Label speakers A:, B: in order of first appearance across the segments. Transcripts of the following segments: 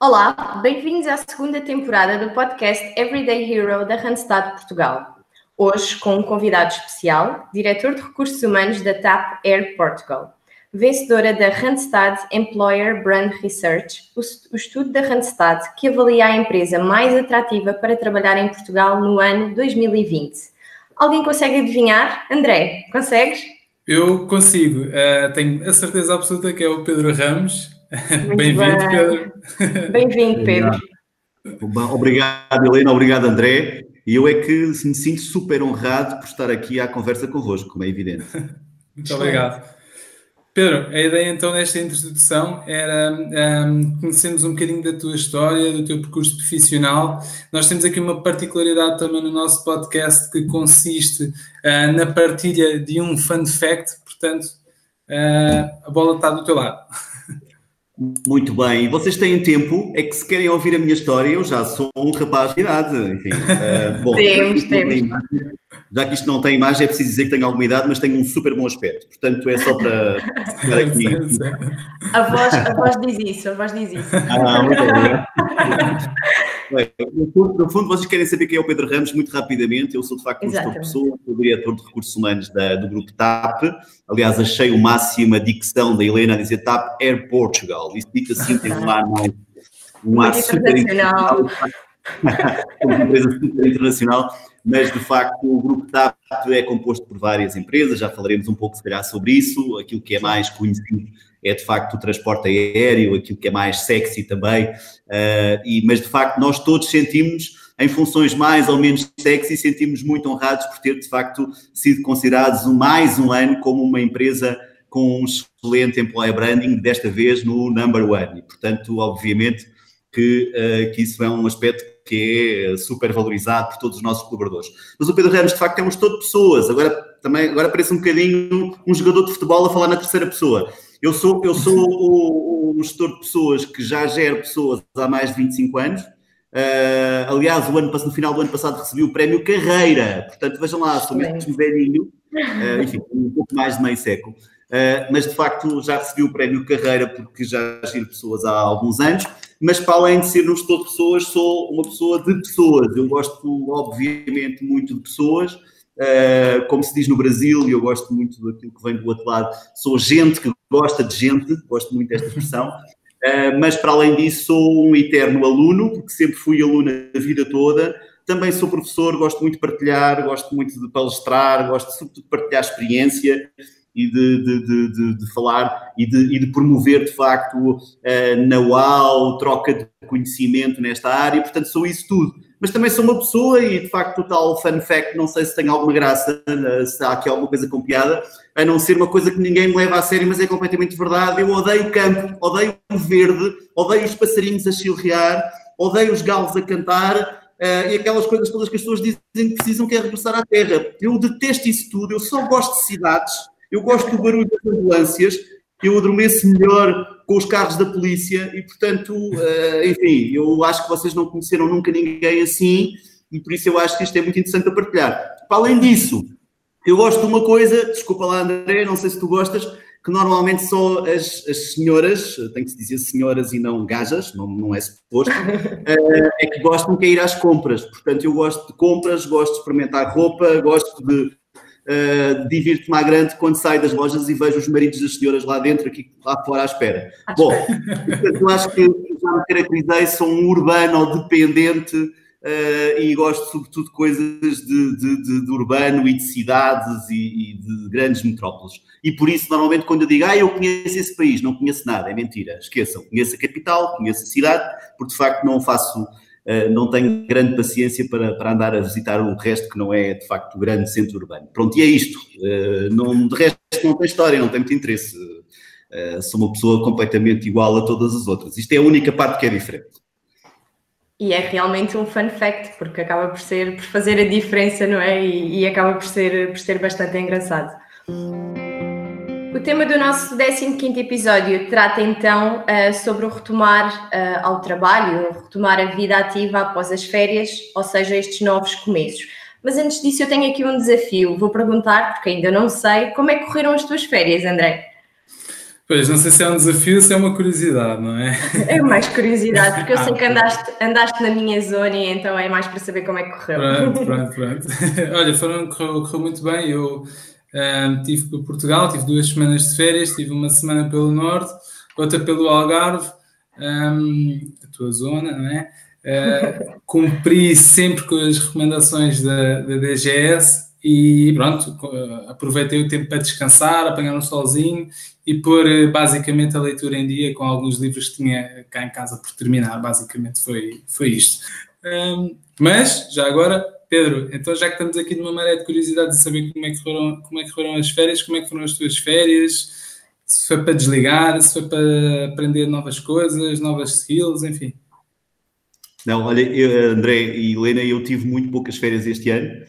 A: Olá, bem-vindos à segunda temporada do podcast Everyday Hero da Randstad Portugal. Hoje com um convidado especial, diretor de recursos humanos da TAP Air Portugal, vencedora da Randstad Employer Brand Research, o estudo da Randstad que avalia a empresa mais atrativa para trabalhar em Portugal no ano 2020. Alguém consegue adivinhar? André, consegues?
B: Eu consigo. Uh, tenho a certeza absoluta que é o Pedro Ramos, Bem-vindo, Pedro.
A: Bem-vindo, Pedro.
C: Obrigado, Helena. Obrigado, André. E eu é que me sinto super honrado por estar aqui à conversa convosco, como é evidente.
B: Muito obrigado. Pedro, a ideia então nesta introdução era um, conhecermos um bocadinho da tua história, do teu percurso profissional. Nós temos aqui uma particularidade também no nosso podcast que consiste uh, na partilha de um fun fact, portanto, uh, a bola está do teu lado.
C: Muito bem, e vocês têm tempo, é que se querem ouvir a minha história, eu já sou um rapaz de idade, enfim. Uh,
A: bom, temos, temos.
C: Já que isto não tem imagem, é preciso dizer que tenho alguma idade, mas tenho um super bom aspecto, portanto é só para ficar aqui.
A: A voz, a voz diz isso, a voz diz isso.
C: Ah, muito obrigado. Bem, no, fundo, vocês querem saber quem é o Pedro Ramos, muito rapidamente. Eu sou, de facto, gestor de pessoas, sou diretor de recursos humanos da, do grupo TAP. Aliás, achei o máximo a dicção da Helena a dizer TAP Air Portugal. Isso fica assim, tem um ar, um ar super internacional. uma empresa super internacional, mas de facto o grupo TAP é composto por várias empresas, já falaremos um pouco se calhar sobre isso, aquilo que é mais conhecido é de facto o transporte aéreo, aquilo que é mais sexy também, uh, e, mas de facto nós todos sentimos, em funções mais ou menos sexy, sentimos muito honrados por ter de facto sido considerados mais um ano como uma empresa com um excelente employer branding, desta vez no number one, e portanto, obviamente, que, uh, que isso é um aspecto que é super valorizado por todos os nossos colaboradores. Mas o Pedro Ramos, de facto, temos todo pessoas. Agora, também, agora parece um bocadinho um jogador de futebol a falar na terceira pessoa. Eu sou, eu sou o, o gestor de pessoas que já gera pessoas há mais de 25 anos. Uh, aliás, o ano, no final do ano passado recebi o prémio Carreira. Portanto, vejam lá, sou mesmo velhinho. Uh, enfim, um pouco mais de meio século. Uh, mas de facto já recebi o prémio Carreira porque já giro pessoas há alguns anos. Mas para além de ser um gestor de pessoas, sou uma pessoa de pessoas. Eu gosto, obviamente, muito de pessoas. Uh, como se diz no Brasil, e eu gosto muito daquilo que vem do outro lado, sou gente que gosta de gente, gosto muito desta expressão, uh, mas para além disso sou um eterno aluno, porque sempre fui aluno a vida toda, também sou professor, gosto muito de partilhar, gosto muito de palestrar, gosto sobretudo de partilhar experiência e de, de, de, de falar e, e de, promover, de facto, uh, know-how, troca de conhecimento nesta área, portanto sou isso tudo mas também sou uma pessoa e de facto o tal fun fact, não sei se tem alguma graça, eh, se há aqui alguma coisa com piada, a não ser uma coisa que ninguém me leva a sério, mas é completamente verdade. Eu odeio o campo, odeio o verde, odeio os passarinhos a chilrear, odeio os galos a cantar. Uh, e aquelas coisas todas que as pessoas dizem que precisam que é regressar à terra. Eu detesto isso tudo, eu só gosto de cidades, eu gosto do barulho das ambulâncias, eu adormeço melhor com os carros da polícia e, portanto, uh, enfim, eu acho que vocês não conheceram nunca ninguém assim e por isso eu acho que isto é muito interessante a partilhar. Para além disso, eu gosto de uma coisa, desculpa lá André, não sei se tu gostas, que normalmente só as, as senhoras, tem que se dizer senhoras e não gajas, não, não é suposto, uh, é que gostam de ir às compras. Portanto, eu gosto de compras, gosto de experimentar roupa, gosto de uh, divirto-me à grande quando saio das lojas e vejo os maridos das senhoras lá dentro, aqui lá fora à espera. Bom, eu acho que já me caracterizei, sou um urbano dependente uh, e gosto sobretudo de coisas de, de, de, de urbano e de cidades e, e, de grandes metrópoles. E por isso, normalmente, quando eu digo, ah, eu conheço esse país, não conheço nada, é mentira. Esqueçam, conheço a capital, conheço a cidade, porque de facto não faço eh, não tenho grande paciência para, para andar a visitar o resto que não é, de facto, o grande centro urbano. Pronto, e é isto. Eh, não, de resto, não tem história, não tem muito interesse. Eh, sou uma pessoa completamente igual a todas as outras. Isto é a única parte que é diferente.
A: E é realmente um fun fact, porque acaba por ser, por fazer a diferença, não é? E, e acaba por ser, por ser bastante engraçado. O tema do nosso 15 episódio trata então uh, sobre o retomar uh, ao trabalho, o retomar a vida ativa após as férias, ou seja, estes novos começos. Mas antes disso, eu tenho aqui um desafio. Vou perguntar, porque ainda não sei, como é que correram as tuas férias, André?
B: Pois, não sei se é um desafio ou se é uma curiosidade, não é?
A: É mais curiosidade, porque eu sei que andaste, andaste na minha zona e então é mais para saber como é que correu.
B: Pronto, pronto, pronto. Olha, foram, correu, correu muito bem. Eu um, tive para Portugal, tive duas semanas de férias, tive uma semana pelo Norte, outra pelo Algarve, um, a tua zona, não é? Uh, cumpri sempre com as recomendações da, da DGS e pronto, aproveitei o tempo para descansar, apanhar um solzinho e pôr eh, basicamente a leitura em dia com alguns livros que tinha cá em casa por terminar, basicamente foi, foi isto. Um, mas, já agora, Pedro, então já que estamos aqui numa maré de curiosidade de saber como é, que foram, como é que foram as férias, como é que foram as tuas férias, se foi para desligar, se foi para aprender novas coisas, novas skills, enfim.
C: Não, olha, eu, André e Helena, eu tive muito poucas férias este ano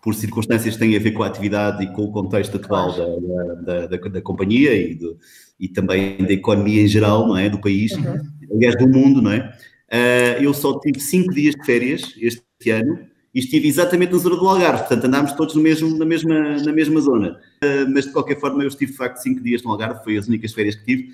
C: por circunstâncias que têm a ver com a atividade e com o contexto atual da, da, da, da companhia e, do, e, também da economia em geral, não é? Do país, uhum. aliás, do mundo, não é? Uh, eu só tive cinco dias de férias este ano e estive exatamente na zona do Algarve, portanto andámos todos no mesmo, na, mesma, na mesma zona. Uh, mas de qualquer forma, eu estive de facto cinco dias no Algarve, foi as únicas férias que tive.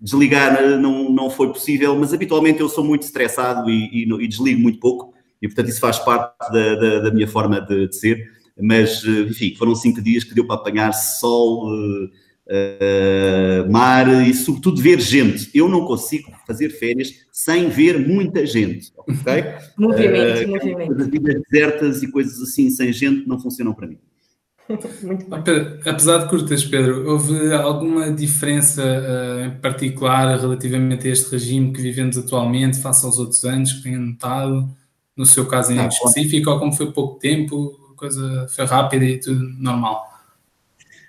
C: Desligar ah, não, não foi possível, mas habitualmente eu sou muito estressado e, e, e desligo muito pouco e portanto isso faz parte da, da, da minha forma de, de, ser, mas eh, enfim, foram cinco dias que deu para apanhar sol, uh, uh, mar e sobretudo ver gente. Eu não consigo fazer férias sem ver muita gente, ok?
A: movimento, uh, movimento.
C: Vidas desertas e coisas assim sem gente não funcionam para mim.
B: Muito bem. Apesar de curtas, Pedro, houve alguma diferença uh, em particular relativamente a este regime que vivemos atualmente, face aos outros anos, que tenha notado? no seu caso em específico, ou como foi pouco tempo, a coisa foi rápida e tudo normal?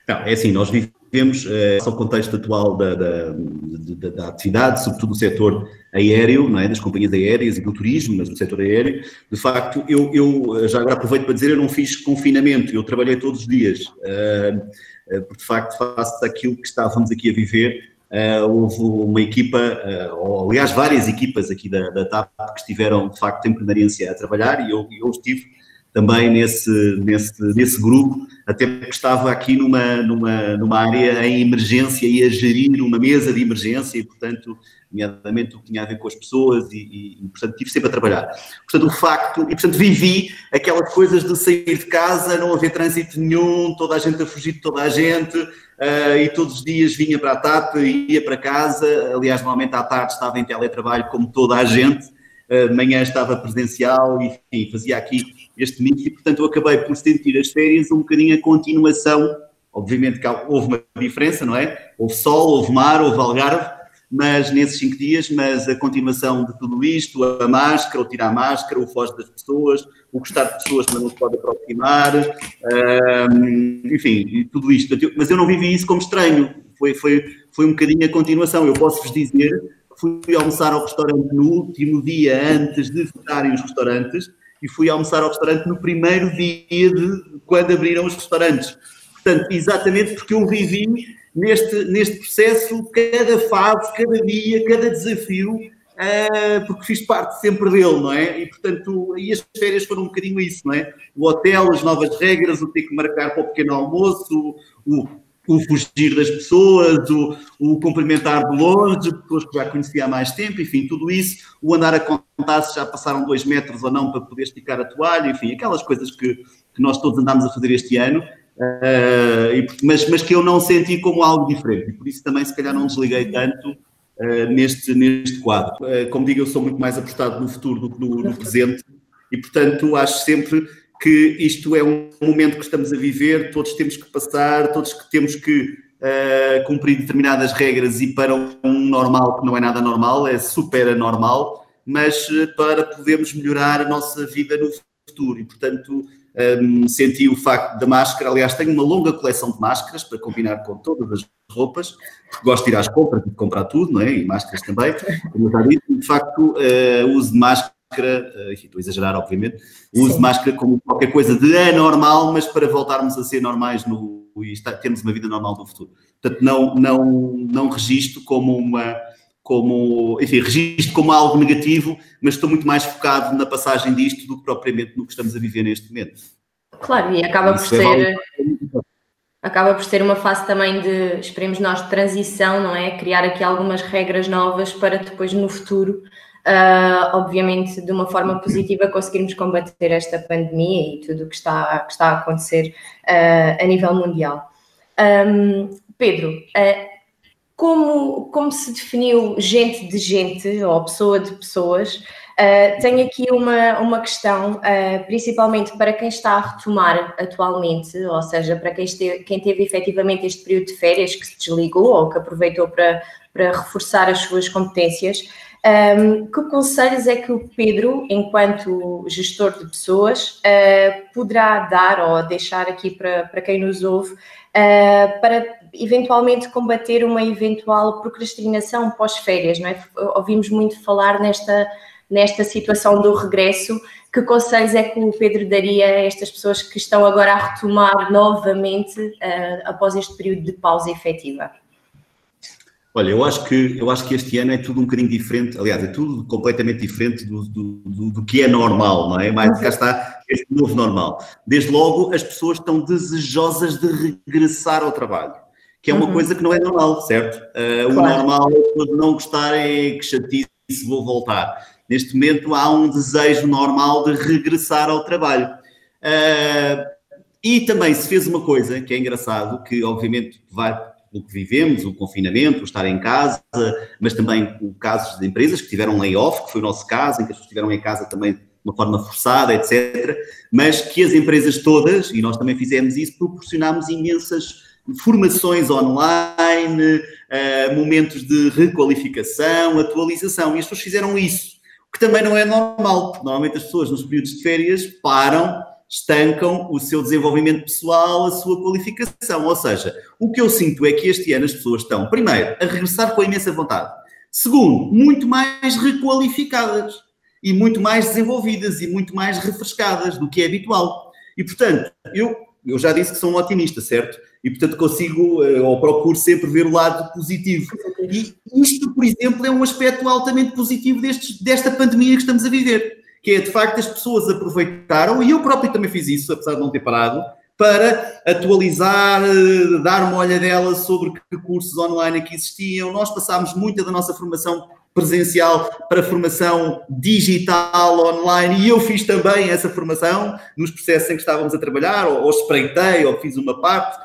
C: Não, é assim, nós vivemos é, o contexto atual da, da, da, da, atividade, sobretudo do setor aéreo, não é? das companhias aéreas e do turismo, mas do setor aéreo. De facto, eu, eu já agora aproveito para dizer, eu não fiz confinamento, eu trabalhei todos os dias, uh, porque de facto faço aquilo que estávamos aqui a viver Uh, houve uma equipa, uh, ou aliás várias equipas aqui da, da TAP que estiveram de facto em permanência a trabalhar e eu, eu estive também nesse, nesse, nesse grupo, até porque estava aqui numa, numa, numa área em emergência e a gerir uma mesa de emergência e, portanto, nomeadamente o que tinha a ver com as pessoas e, e, portanto, estive sempre a trabalhar. Portanto, o facto, e, portanto, vivi aquelas coisas de sair de casa, não haver trânsito nenhum, toda a gente a fugir de toda a gente, uh, e todos os dias vinha para a TAP, ia para casa, aliás, normalmente à tarde estava em teletrabalho como toda a gente, de manhã estava presencial, enfim, fazia aqui este mix, e, portanto, eu acabei por sentir as férias um bocadinho a continuação, obviamente que houve uma diferença, não é? Houve sol, houve mar, houve algarve, mas nesses cinco dias, mas a continuação de tudo isto, a máscara, o tirar a máscara, o foge das pessoas, o gostar de pessoas mas não se pode aproximar, um, enfim, tudo isto. Mas eu não vivi isso como estranho, foi, foi, foi um bocadinho a continuação. Eu posso-vos dizer fui almoçar ao restaurante no último dia antes de fecharem os restaurantes e fui almoçar ao restaurante no primeiro dia de quando abriram os restaurantes. Portanto, exatamente porque eu vivi neste, neste processo, cada fase, cada dia, cada desafio, uh, porque fiz parte sempre dele, não é? E, portanto, e as férias foram um bocadinho isso, não é? O hotel, as novas regras, o ter que marcar para o pequeno almoço, o, o fugir das pessoas, o, o cumprimentar de longe, pessoas que já conhecia há mais tempo, enfim, tudo isso, o andar a contar se já passaram dois metros ou não para poder esticar a toalha, enfim, aquelas coisas que, que nós todos andámos a fazer este ano, Uh, mas, mas que eu não senti como algo diferente, por isso também se calhar não desliguei tanto uh, neste, neste quadro. Uh, como digo, eu sou muito mais apostado no futuro do que no, no, presente, e portanto acho sempre que isto é um momento que estamos a viver, todos temos que passar, todos que temos que cumprir determinadas regras e para um normal que não é nada normal, é super anormal, mas para podermos melhorar a nossa vida no futuro, e portanto um, senti o facto da máscara. Aliás, tenho uma longa coleção de máscaras para combinar com todas as roupas. Gosto de ir às compras de comprar tudo, não é? E máscaras também. Como já disse, de facto, uh, uso de máscara, uh, enfim, estou a exagerar, obviamente, uso Sim. de máscara como qualquer coisa de anormal, mas para voltarmos a ser normais no, e estar, termos uma vida normal no futuro. Portanto, não, não, não registro como uma como, enfim, registro como algo negativo, mas estou muito mais focado na passagem disto do que propriamente no que estamos a viver neste momento.
A: Claro, e acaba por é ser. acaba por ser uma fase também de, esperemos nós, de transição, não é? Criar aqui algumas regras novas para depois no futuro, uh, obviamente de uma forma positiva, conseguirmos combater esta pandemia e tudo o que está, que está a acontecer uh, a nível mundial. Um, Pedro, uh, como, como se definiu gente de gente ou pessoa de pessoas? Uh, tenho aqui uma, uma questão, uh, principalmente para quem está a retomar atualmente, ou seja, para quem, quem teve efetivamente este período de férias, que se desligou ou que aproveitou para, para reforçar as suas competências. Um, que conselhos é que o Pedro, enquanto gestor de pessoas, uh, poderá dar ou deixar aqui para, para quem nos ouve para eventualmente combater uma eventual procrastinação pós-férias, não é? Ouvimos muito falar nesta nesta situação do regresso, que conselhos é que o Pedro daria a estas pessoas que estão agora a retomar novamente uh, após este período de pausa efetiva?
C: Olha, eu acho, que, eu acho que este ano é tudo um bocadinho diferente, aliás, é tudo completamente diferente do, do, do, do que é normal, não é? Mas cá está este novo normal. Desde logo, as pessoas estão desejosas de regressar ao trabalho, que é uma uhum. coisa que não é normal, certo? Uh, claro. O normal é não gostarem, que chatice, vou voltar. Neste momento há um desejo normal de regressar ao trabalho. Uh, e também se fez uma coisa que é engraçado, que obviamente vai o que vivemos, o confinamento, o estar em casa, mas também casos de empresas que tiveram layoff, que foi o nosso caso, em que as pessoas estiveram em casa também de uma forma forçada, etc. Mas que as empresas todas, e nós também fizemos isso, proporcionámos imensas formações online, uh, momentos de requalificação, atualização, e as pessoas fizeram isso que também não é normal, porque normalmente as pessoas nos períodos de férias param, estancam o seu desenvolvimento pessoal, a sua qualificação. Ou seja, o que eu sinto é que este ano as pessoas estão, primeiro, a regressar com imensa vontade. Segundo, muito mais requalificadas e muito mais desenvolvidas e muito mais refrescadas do que é habitual. E, portanto, eu, eu já disse que sou um otimista, certo? e, portanto, consigo eh, ou procuro sempre ver o lado positivo. E isto, por exemplo, é um aspecto altamente positivo desta pandemia que estamos a viver, que é, de facto, as pessoas aproveitaram, e eu próprio também fiz isso, apesar de não ter parado, para atualizar, eh, dar uma olhadela sobre que cursos online aqui existiam. Nós passámos muita da nossa formação presencial para formação digital online e eu fiz também essa formação nos processos em que estávamos a trabalhar, ou, ou espreitei, ou fiz uma parte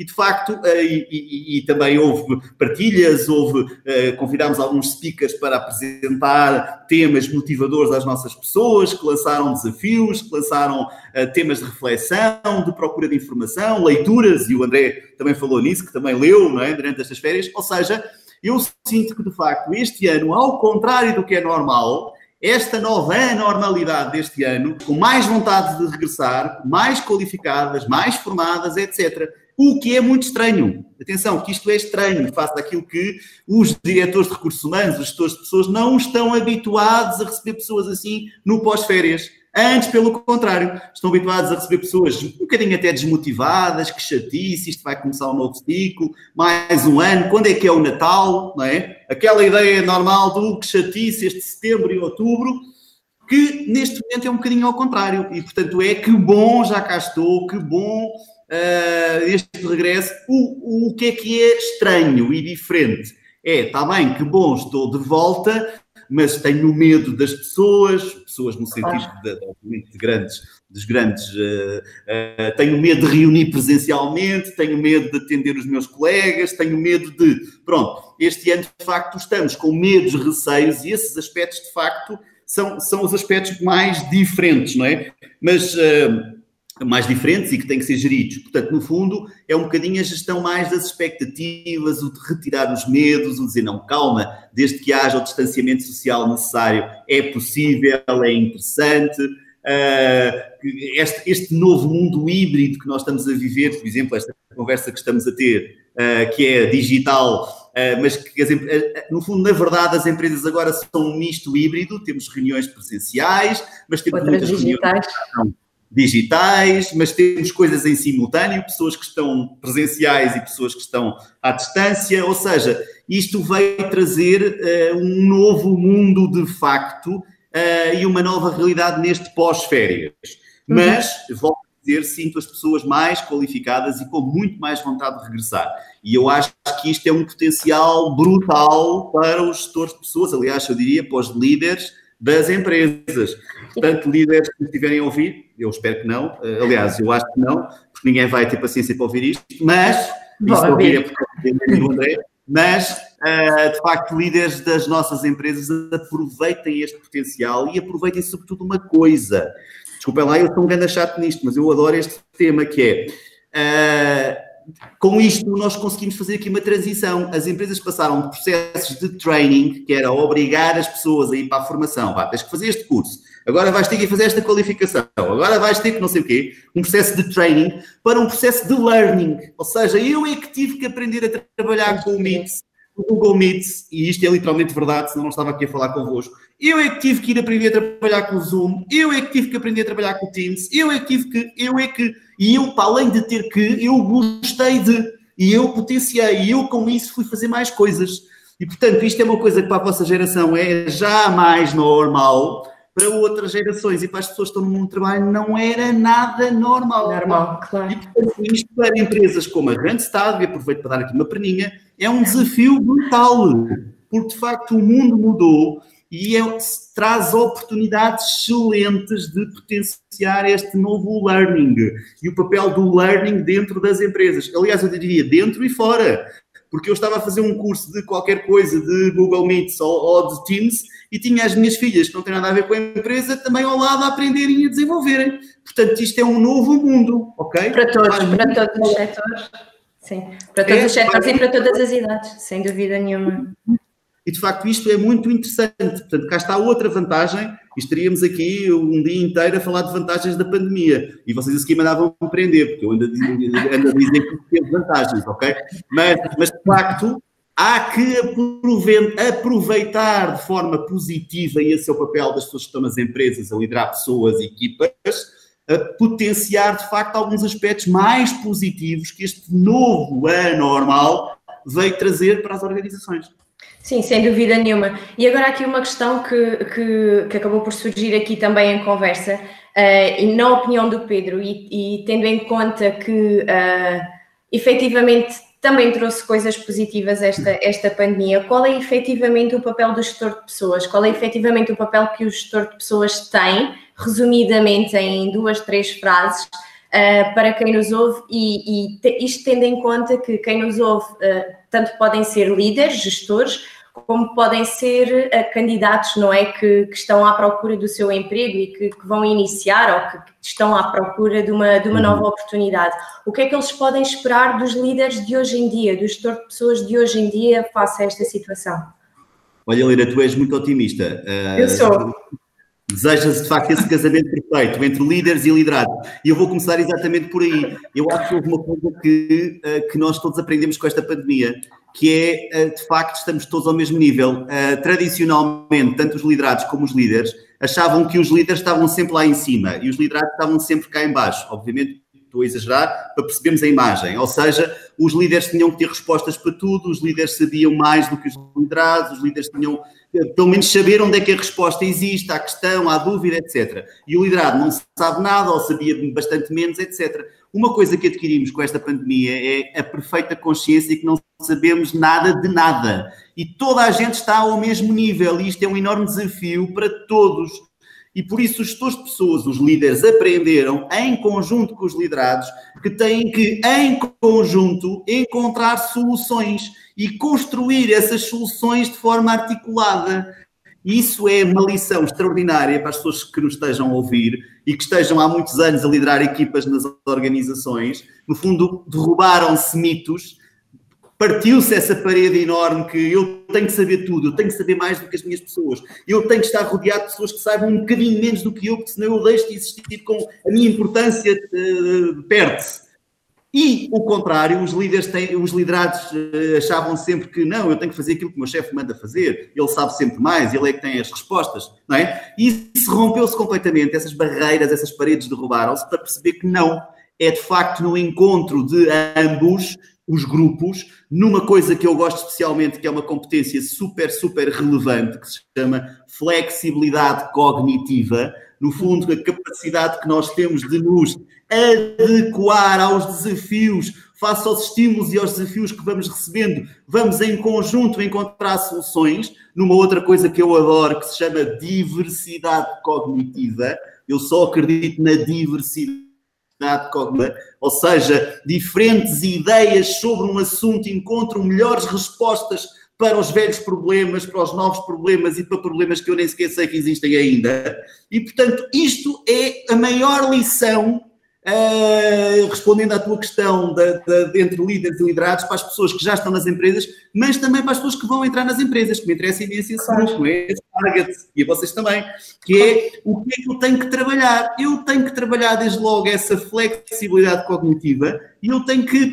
C: e de facto, eh, e, e, e também houve partilhas, houve, eh, convidámos alguns speakers para apresentar temas motivadores às nossas pessoas, que lançaram desafios, que lançaram eh, temas de reflexão, de procura de informação, leituras, e o André também falou nisso, que também leu é, durante estas férias, ou seja, eu sinto que de facto este ano, ao contrário do que é normal, esta nova anormalidade deste ano, com mais vontade de regressar, mais qualificadas, mais formadas, etc. O que é muito estranho. Atenção, que isto é estranho, face daquilo que os diretores de recursos humanos, os gestores de pessoas, não estão habituados a receber pessoas assim no pós-férias. Antes, pelo contrário, estão habituados a receber pessoas um bocadinho até desmotivadas, que chatice, isto vai começar um novo ciclo, mais um ano, quando é que é o Natal, não é? Aquela ideia normal do que chatice este setembro e outubro, que neste momento é um bocadinho ao contrário. E, portanto, é que bom, já cá estou, que bom uh, este regresso. O, o que é que é estranho e diferente? É, está bem, que bom, estou de volta, mas tenho medo das pessoas, pessoas no sentido de, de grandes, dos grandes, uh, uh, tenho medo de reunir presencialmente, tenho medo de atender os meus colegas, tenho medo de, pronto, este ano de facto estamos com medos, receios e esses aspectos de facto são, são os aspectos mais diferentes, não é? Mas uh, mais diferentes e que têm que ser geridos. Portanto, no fundo, é um bocadinho a gestão mais das expectativas, o de retirar os medos, o dizer, não, calma, desde que haja o distanciamento social necessário, é possível, é interessante. Uh, este, este, novo mundo híbrido que nós estamos a viver, por exemplo, esta conversa que estamos a ter, uh, que é digital, uh, mas que, no fundo, na verdade, as empresas agora são um misto híbrido, temos reuniões presenciais, mas temos
A: Outras muitas digitais.
C: reuniões digitais, mas temos coisas em simultâneo, pessoas que estão presenciais e pessoas que estão à distância, ou seja, isto vai trazer uh, um novo mundo de facto uh, e uma nova realidade neste pós-férias. Uhum. Mas, volto a dizer, sinto as pessoas mais qualificadas e com muito mais vontade de regressar. E eu acho que isto é um potencial brutal para os gestores de pessoas, aliás, eu diria para os líderes das empresas. Portanto, líderes que estiverem a ouvir, eu espero que não, eh, aliás, eu acho que não, porque ninguém vai ter paciência para ouvir isto, mas, isso ouvir é porque o André, mas, uh, de facto, líderes das nossas empresas aproveitem este potencial e aproveitem sobretudo uma coisa. Desculpem lá, eu sou um grande chato nisto, mas eu adoro este tema que é... Com isto, nós conseguimos fazer aqui uma transição. As empresas passaram de processos de training, que era obrigar as pessoas a ir para a formação. Vá, tens que fazer este curso, agora vais ter que fazer esta qualificação, agora vais ter que não sei o quê. Um processo de training para um processo de learning. Ou seja, eu é que tive que aprender a trabalhar com o Meet, o Google Meet, e isto é literalmente verdade, senão não estava aqui a falar convosco. Eu é que tive que ir aprender a trabalhar com o Zoom, eu é que tive que aprender a trabalhar com o Teams, eu é que tive que, eu é que e eu, para além de ter que, eu gostei de, e eu potenciei, e eu com isso fui fazer mais coisas. E portanto, isto é uma coisa que para a vossa geração é já mais normal, para outras gerações e para as pessoas que estão no mundo do trabalho não era nada normal.
A: Normal, claro.
C: E portanto, isto para empresas como a Randstad, e aproveito para dar aqui uma perninha, é um desafio brutal, porque de facto o mundo mudou e é, traz oportunidades excelentes de potenciar este novo learning e o papel do learning dentro das empresas. Aliás, eu diria dentro e fora, porque eu estava a fazer um curso de qualquer coisa de Google Meets ou, ou de Teams e tinha as minhas filhas que não têm nada a ver com a empresa também ao lado a aprenderem e a desenvolverem. Portanto, isto é um novo mundo, ok?
A: Para todos, para todos os setores. Sim, para todos é, os setores e para todas as idades, sem dúvida nenhuma.
C: E de facto isto é muito interessante. Portanto, cá está outra vantagem. Estaríamos aqui um dia inteiro a falar de vantagens da pandemia. E vocês a seguir mandavam aprender, porque eu ando, a que teve vantagens, ok? Mas, mas de facto há que aproveitar de forma positiva, e esse é o papel das pessoas que estão nas empresas, a liderar pessoas e equipas, a potenciar de facto alguns aspectos mais positivos que este novo anormal veio trazer para as organizações.
A: Sim, sem dúvida nenhuma. E agora aqui uma questão que, que, que acabou por surgir aqui também em conversa, uh, e na opinião do Pedro, e, e tendo em conta que uh, efetivamente também trouxe coisas positivas esta, esta pandemia, qual é efetivamente o papel do gestor de pessoas? Qual é efetivamente o papel que o gestor de pessoas tem, resumidamente em duas, três frases, uh, para quem nos ouve, e, e isto tendo em conta que quem nos ouve tanto podem ser líderes, gestores, como podem ser uh, candidatos, não é? Que, que, estão à procura do seu emprego e que, que, vão iniciar ou que estão à procura de uma, de uma nova uhum. oportunidade. O que é que eles podem esperar dos líderes de hoje em dia, do gestor de pessoas de hoje em dia, face a esta situação?
C: Olha, Lira, tu és muito otimista.
A: Uh, Eu sou.
C: Deseja-se de facto esse casamento perfeito entre líderes e liderados. E eu vou começar exatamente por aí. Eu acho que houve uma coisa que, eh, que nós todos aprendemos com esta pandemia, que é, eh, de facto, estamos todos ao mesmo nível. Eh, tradicionalmente, tanto os liderados como os líderes achavam que os líderes estavam sempre lá em cima e os liderados estavam sempre cá em baixo. Obviamente, estou a exagerar, para percebermos a imagem. Ou seja, os líderes tinham que ter respostas para tudo, os líderes sabiam mais do que os liderados, os líderes tinham pelo menos saber onde é que a resposta existe, à questão, à dúvida, etc. E o liderado não sabe nada ou sabia bastante menos, etc. Uma coisa que adquirimos com esta pandemia é a perfeita consciência que não sabemos nada de nada. E toda a gente está ao mesmo nível, e isto é um enorme desafio para todos. E por isso os gestores de pessoas, os líderes, aprenderam, em conjunto com os liderados, que têm que, em conjunto, encontrar soluções e construir essas soluções de forma articulada. Isso é uma lição extraordinária para as pessoas que nos estejam a ouvir e que estejam há muitos anos a liderar equipas nas organizações. No fundo, derrubaram-se mitos partiu-se essa parede enorme que eu tenho que saber tudo, eu tenho que saber mais do que as minhas pessoas, eu tenho que estar rodeado de pessoas que saibam um bocadinho menos do que eu, porque senão eu deixo de existir com a minha importância uh, perde-se. E o contrário, os líderes têm, os liderados uh, achavam sempre que não, eu tenho que fazer aquilo que o meu chefe manda fazer, ele sabe sempre mais, ele é que tem as respostas, não é? E isso rompeu-se completamente, essas barreiras, essas paredes derrubaram-se para perceber que não, é de facto no encontro de ambos os grupos numa coisa que eu gosto especialmente, que é uma competência super, super relevante, que se chama flexibilidade cognitiva. No fundo, a capacidade que nós temos de nos adequar aos desafios, face aos estímulos e aos desafios que vamos recebendo, vamos em conjunto encontrar soluções. Numa outra coisa que eu adoro, que se chama diversidade cognitiva. Eu só acredito na diversidade ou seja, diferentes ideias sobre um assunto encontram melhores respostas para os velhos problemas, para os novos problemas e para problemas que eu nem sequer sei que existem ainda. E, portanto, isto é a maior lição Uh, respondendo à tua questão de, de, de, entre líderes e liderados, para as pessoas que já estão nas empresas, mas também para as pessoas que vão entrar nas empresas, que me interessa imenso esse claro. grupo, é esse target, e a vocês também, que é o que é que eu tenho que trabalhar. Eu tenho que trabalhar desde logo essa flexibilidade cognitiva e eu tenho que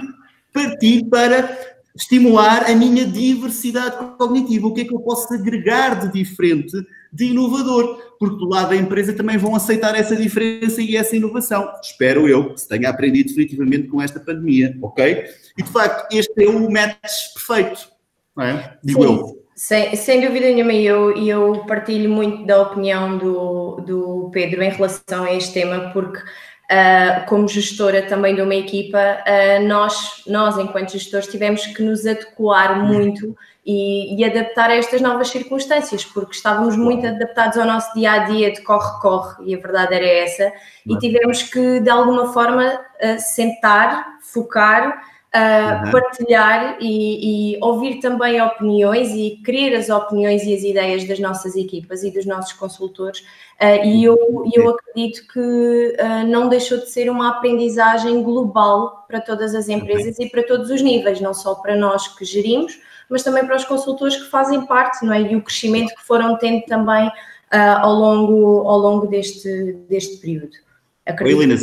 C: partir para estimular a minha diversidade cognitiva. O que é que eu posso agregar de diferente de inovador, porque do lado da empresa também vão aceitar essa diferença e essa inovação. Espero eu que se tenha aprendido definitivamente com esta pandemia, ok? E de facto, este é o match perfeito, não é? Digo Sim. eu.
A: Sem, sem dúvida nenhuma, e eu, eu partilho muito da opinião do, do Pedro em relação a este tema, porque Uh, como gestora também de uma equipa, uh, nós, nós, enquanto gestores, tivemos que nos adequar muito e, e, adaptar a estas novas circunstâncias, porque estávamos muito adaptados ao nosso dia a dia de corre-corre, e a verdade era essa, e tivemos que, de alguma forma, uh, sentar, focar uh, partilhar e, e, ouvir também opiniões e querer as opiniões e as ideias das nossas equipas e dos nossos consultores. Uh, e eu, eu acredito que uh, não deixou de ser uma aprendizagem global para todas as empresas e para todos os níveis, não só para nós que gerimos, mas também para os consultores que fazem parte, não é? E o crescimento que foram tendo também ao longo, ao longo deste, deste período.
C: Acredito. Helena,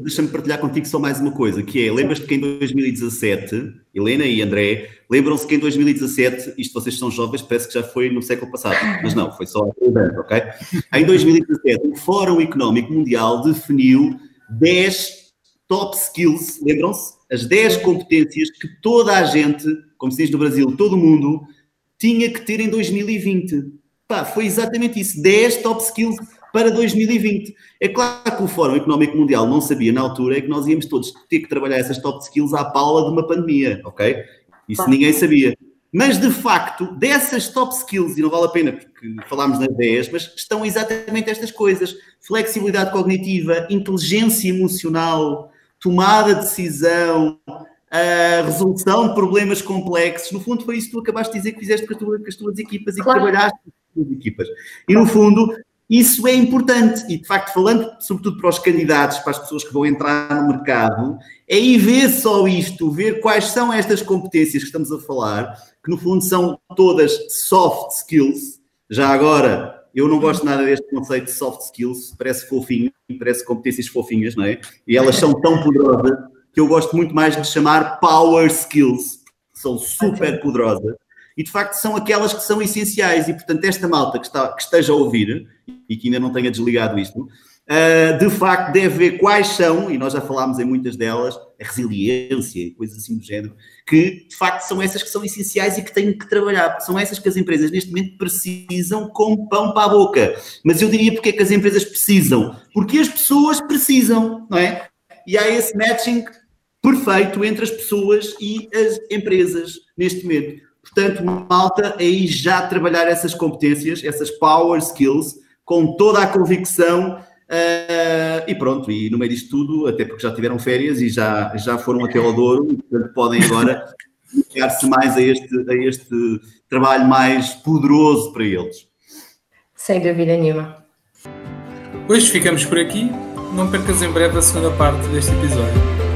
C: deixa-me partilhar contigo só mais uma coisa, que é, lembras-te que em 2017, Helena e André, lembram-se que em 2017, isto vocês são jovens, parece que já foi no século passado, mas não, foi só há ok? Em 2017, o Fórum Económico Mundial definiu 10 top skills, lembram-se? As 10 competências que toda a gente, como se diz no Brasil, todo mundo, tinha que ter em 2020. Pá, foi exatamente isso, 10 top skills para 2020. É claro que o Fórum Económico Mundial não sabia na altura é que nós íamos todos ter que trabalhar essas top skills à pala de uma pandemia, ok? Isso ninguém sabia. Mas, de facto, dessas top skills, e não vale a pena porque falámos nas 10, mas estão exatamente estas coisas: flexibilidade cognitiva, inteligência emocional, tomada de decisão, a resolução de problemas complexos. No fundo, foi isso que tu acabaste de dizer que fizeste com, tua, com as tuas equipas e claro. que trabalhaste com as tuas equipas. E, no fundo, isso é importante e, de facto, falando sobretudo para os candidatos, para as pessoas que vão entrar no mercado, é ir ver só isto, ver quais são estas competências que estamos a falar, que no fundo são todas soft skills. Já agora, eu não gosto nada deste conceito de soft skills, parece fofinho, parece competências fofinhas, não é? E elas são tão poderosas que eu gosto muito mais de chamar power skills, são super poderosas e de facto são aquelas que são essenciais. E portanto, esta malta que, está, que esteja a ouvir e que ainda não tenha desligado isto, uh, de facto deve ver quais são, e nós já falámos em muitas delas, a resiliência e coisas assim do género, que de facto são essas que são essenciais e que têm que trabalhar. São essas que as empresas neste momento precisam como pão para a boca. Mas eu diria porque é que as empresas precisam? Porque as pessoas precisam, não é? E há esse matching perfeito entre as pessoas e as empresas neste momento. Portanto, malta, aí já trabalhar essas competências, essas power skills, com toda a convicção uh, e pronto, e no meio disto tudo, até porque já tiveram férias e já, já foram até ao Douro, e portanto podem agora dedicar-se mais a este, a este trabalho mais poderoso para eles.
A: Sem dúvida nenhuma.
B: Hoje ficamos por aqui. Não percas em breve a segunda parte deste episódio.